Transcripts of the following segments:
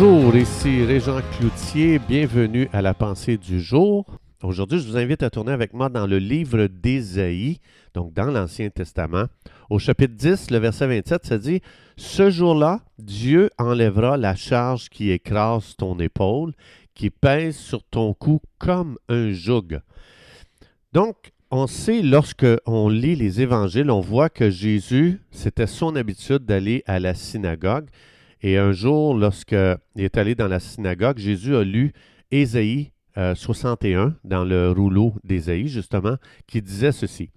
Bonjour, ici Régent Cloutier, bienvenue à la pensée du jour. Aujourd'hui, je vous invite à tourner avec moi dans le livre d'Ésaïe, donc dans l'Ancien Testament. Au chapitre 10, le verset 27, ça dit Ce jour-là, Dieu enlèvera la charge qui écrase ton épaule, qui pèse sur ton cou comme un joug. Donc, on sait, lorsque on lit les évangiles, on voit que Jésus, c'était son habitude d'aller à la synagogue. Et un jour, lorsqu'il est allé dans la synagogue, Jésus a lu Ésaïe 61 euh, dans le rouleau d'Ésaïe, justement, qui disait ceci.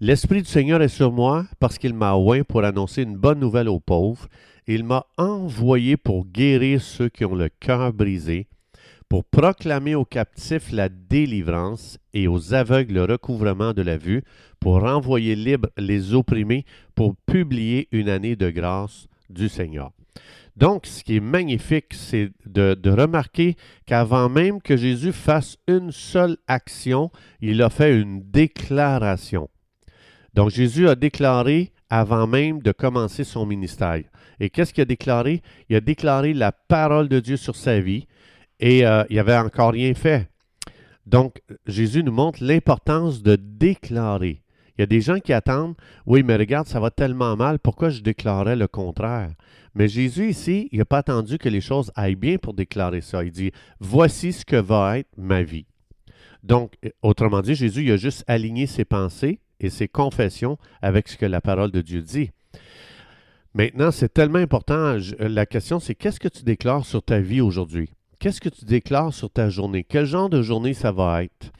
L'Esprit du Seigneur est sur moi parce qu'il m'a oint pour annoncer une bonne nouvelle aux pauvres. Il m'a envoyé pour guérir ceux qui ont le cœur brisé, pour proclamer aux captifs la délivrance et aux aveugles le recouvrement de la vue, pour renvoyer libres les opprimés, pour publier une année de grâce Seigneur. Donc, ce qui est magnifique, c'est de, remarquer qu'avant même que Jésus fasse une seule action, il a fait une déclaration. Donc, Jésus a déclaré avant même de commencer son ministère. Et qu'est-ce qu'il a déclaré? Il a déclaré la parole de Dieu sur sa vie et euh, il n'avait encore rien fait. Donc, Jésus nous montre l'importance de déclarer. Il y a des gens qui attendent, oui, mais regarde, ça va tellement mal, pourquoi je déclarais le contraire? Mais Jésus ici, il n'a pas attendu que les choses aillent bien pour déclarer ça. Il dit, voici ce que va être ma vie. Donc, autrement dit, Jésus il a juste aligné ses pensées et ses confessions avec ce que la parole de Dieu dit. Maintenant, c'est tellement important. La question, c'est qu'est-ce que tu déclares sur ta vie aujourd'hui? Qu'est-ce que tu déclares sur ta journée? Quel genre de journée ça va être?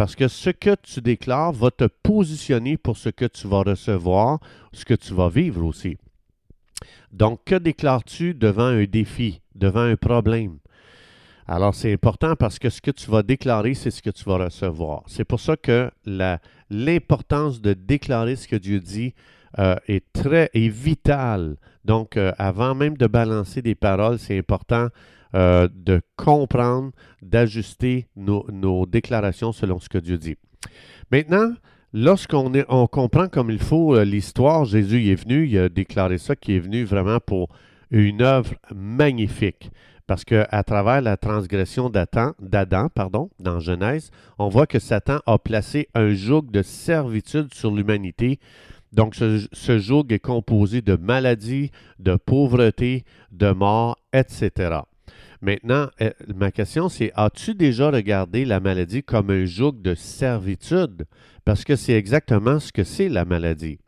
Parce que ce que tu déclares va te positionner pour ce que tu vas recevoir, ce que tu vas vivre aussi. Donc, que déclares-tu devant un défi, devant un problème? Alors, c'est important parce que ce que tu vas déclarer, c'est ce que tu vas recevoir. C'est pour ça que l'importance de déclarer ce que Dieu dit euh, est très est vitale. Donc, euh, avant même de balancer des paroles, c'est important euh, de comprendre, d'ajuster nos, déclarations selon ce que Dieu dit. Maintenant, lorsqu'on on comprend comme il faut euh, l'histoire, Jésus est venu, il a déclaré ça, qui est venu vraiment pour une œuvre magnifique. Parce qu'à travers la transgression d'Adam, pardon, dans Genèse, on voit que Satan a placé un joug de servitude sur l'humanité. Donc, ce, ce joug est composé de maladies, de pauvreté, de mort, etc. Maintenant, euh, ma question, c'est as-tu déjà regardé la maladie comme un joug de servitude? Parce que c'est exactement ce que c'est la maladie.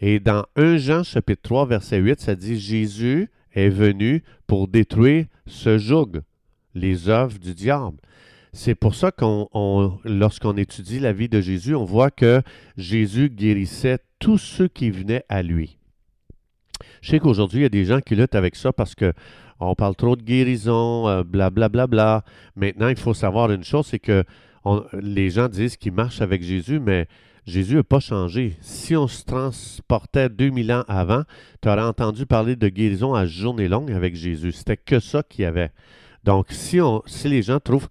Et dans 1 Jean chapitre 3, verset 8, ça dit Jésus est venu pour détruire ce joug, les œuvres du diable. C'est pour ça qu'on, lorsqu'on étudie la vie de Jésus, on voit que Jésus guérissait tous ceux qui venaient à lui. Je sais qu'aujourd'hui, il y a des gens qui luttent avec ça parce que on parle trop de guérison, blablabla. Euh, Maintenant, il faut savoir une chose, c'est que les gens disent qu'ils marchent avec Jésus, mais Jésus n'a pas changé. Si on se transportait 2000 ans avant, tu aurais entendu parler de guérison à journée longue avec Jésus. C'était que ça qu'il y avait. Donc, si, on, si les gens trouvent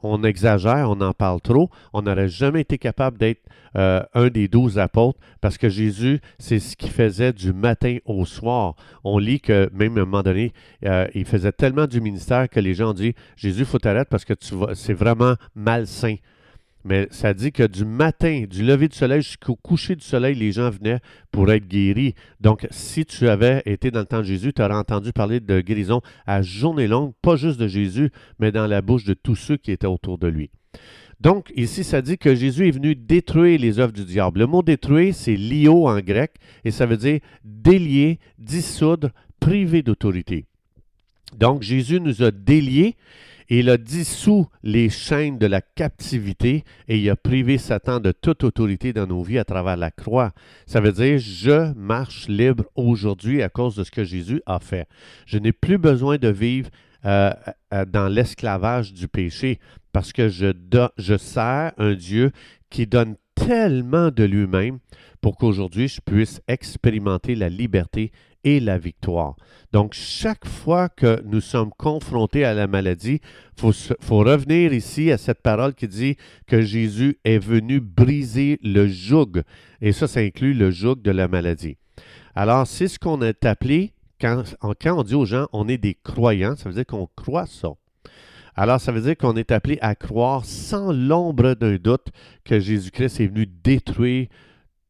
qu'on exagère, on en parle trop, on n'aurait jamais été capable d'être euh, un des douze apôtres parce que Jésus, c'est ce qu'il faisait du matin au soir. On lit que même à un moment donné, euh, il faisait tellement du ministère que les gens dit Jésus, faut t'arrêter parce que c'est vraiment malsain. Mais ça dit que du matin, du lever du soleil jusqu'au coucher du soleil, les gens venaient pour être guéris. Donc, si tu avais été dans le temps de Jésus, tu aurais entendu parler de guérison à journée longue, pas juste de Jésus, mais dans la bouche de tous ceux qui étaient autour de lui. Donc, ici, ça dit que Jésus est venu détruire les œuvres du diable. Le mot détruire, c'est lio en grec, et ça veut dire délier, dissoudre, priver d'autorité. Donc, Jésus nous a déliés il a dissous les chaînes de la captivité et il a privé Satan de toute autorité dans nos vies à travers la croix. Ça veut dire, je marche libre aujourd'hui à cause de ce que Jésus a fait. Je n'ai plus besoin de vivre euh, euh, dans l'esclavage du péché parce que je, je sers un Dieu qui donne tellement de lui-même pour qu'aujourd'hui je puisse expérimenter la liberté et la victoire. Donc, chaque fois que nous sommes confrontés à la maladie, il faut, revenir ici à cette parole qui dit que Jésus est venu briser le joug. Et ça, ça inclut le joug de la maladie. Alors, c'est ce qu'on a appelé quand, quand on dit aux gens on est des croyants, ça veut dire qu'on croit ça. Alors, ça veut dire qu'on est appelé à croire sans l'ombre d'un doute que Jésus-Christ est venu détruire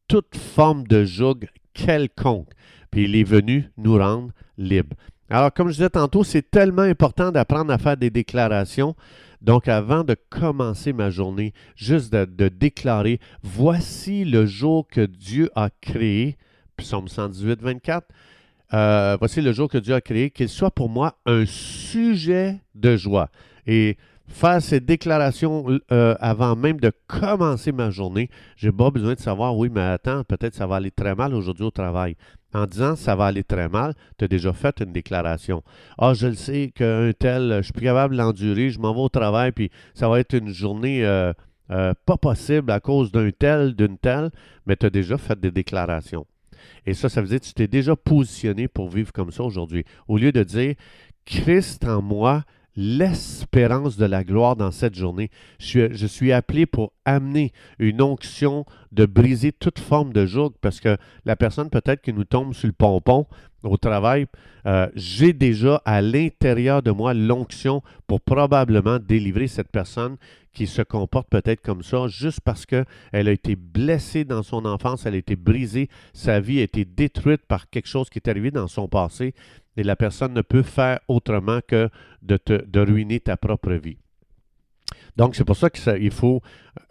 toute forme de joug quelconque. Puis il est venu nous rendre libres. Alors, comme je disais tantôt, c'est tellement important d'apprendre à faire des déclarations. Donc, avant de commencer ma journée, juste de, déclarer, voici le jour que Dieu a créé, psaume 118, 24, euh, voici le jour que Dieu a créé, qu'il soit pour moi un sujet de joie. Et faire ces déclarations euh, avant même de commencer ma journée, j'ai pas besoin de savoir, oui, mais attends, peut-être ça va aller très mal aujourd'hui au travail. En disant ça va aller très mal, tu as déjà fait une déclaration. Ah, je le sais qu'un tel, je suis plus capable d'endurer, je m'en vais au travail, puis ça va être une journée euh, euh, pas possible à cause d'un tel, d'une telle, mais tu as déjà fait des déclarations. Et ça, ça veut dire que tu t'es déjà positionné pour vivre comme ça aujourd'hui. Au lieu de dire Christ en moi, l'espérance de la gloire dans cette journée. Je suis, appelé pour amener une onction de briser toute forme de joug parce que la personne peut-être qui nous tombe sur le pompon au travail, euh, j'ai déjà à l'intérieur de moi l'onction pour probablement délivrer cette personne qui se comporte peut-être comme ça juste parce qu'elle a été blessée dans son enfance, elle a été brisée, sa vie a été détruite par quelque chose qui est arrivé dans son passé et la personne ne peut faire autrement que de, ruiner ta propre vie. Donc, c'est pour ça qu'il faut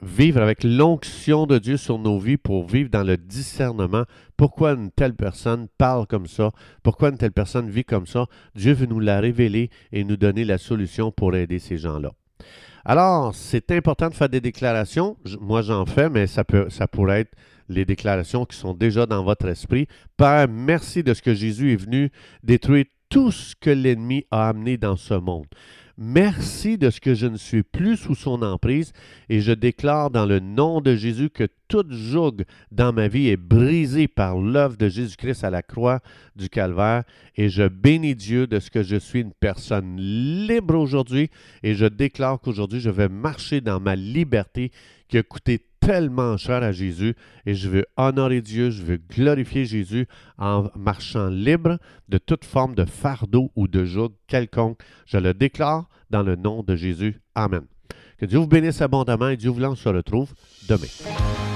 vivre avec l'onction de Dieu sur nos vies pour vivre dans le discernement. Pourquoi une telle personne parle comme ça? Pourquoi une telle personne vit comme ça? Dieu veut nous la révéler et nous donner la solution pour aider ces gens-là. Alors, c'est important de faire des déclarations. Moi, j'en fais, mais ça, ça pourrait être les déclarations qui sont déjà dans votre esprit. Père, merci de ce que Jésus est venu détruire tout ce que l'ennemi a amené dans ce monde. Merci de ce que je ne suis plus sous son emprise et je déclare dans le nom de Jésus que toute joug dans ma vie est brisée par l'œuvre de Jésus-Christ à la croix du calvaire et je bénis Dieu de ce que je suis une personne libre aujourd'hui et je déclare qu'aujourd'hui je vais marcher dans ma liberté qui a coûté tellement cher à Jésus et je veux honorer Dieu, je veux glorifier Jésus en marchant libre de toute forme de fardeau ou de joug quelconque. Je le déclare dans le nom de Jésus. Amen. Que Dieu vous bénisse abondamment et Dieu vous on se retrouve demain.